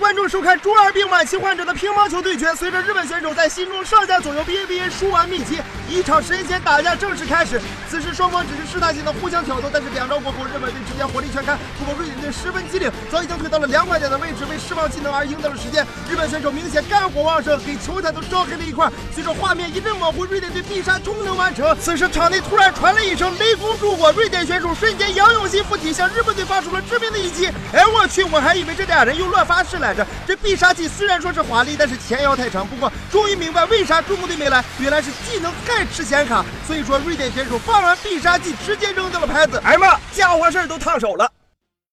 观众收看中二病晚期患者的乒乓球对决。随着日本选手在心中上下左右 B A B A 输完秘籍，一场神仙打架正式开始。此时双方只是试探性的互相挑逗，但是两招过后，日本队直接火力全开，不过瑞典队十分机灵，早已经退到了两块点的位置，为释放技能而赢得了时间。日本选手明显肝火旺盛，给球台都烧黑了一块。随着画面一阵模糊，瑞典队必杀终能完成。此时场内突然传来一声雷公助火，瑞典选手瞬间杨永信附体，向日本队发出了致命的一击。哎我去，我还以为这俩人又乱发誓了来着。这必杀技虽然说是华丽，但是前摇太长。不过终于明白为啥中国队没来，原来是技能太吃显卡。所以说瑞典选手放完必杀技，直接扔掉了拍子。哎妈，家伙事儿都烫手了。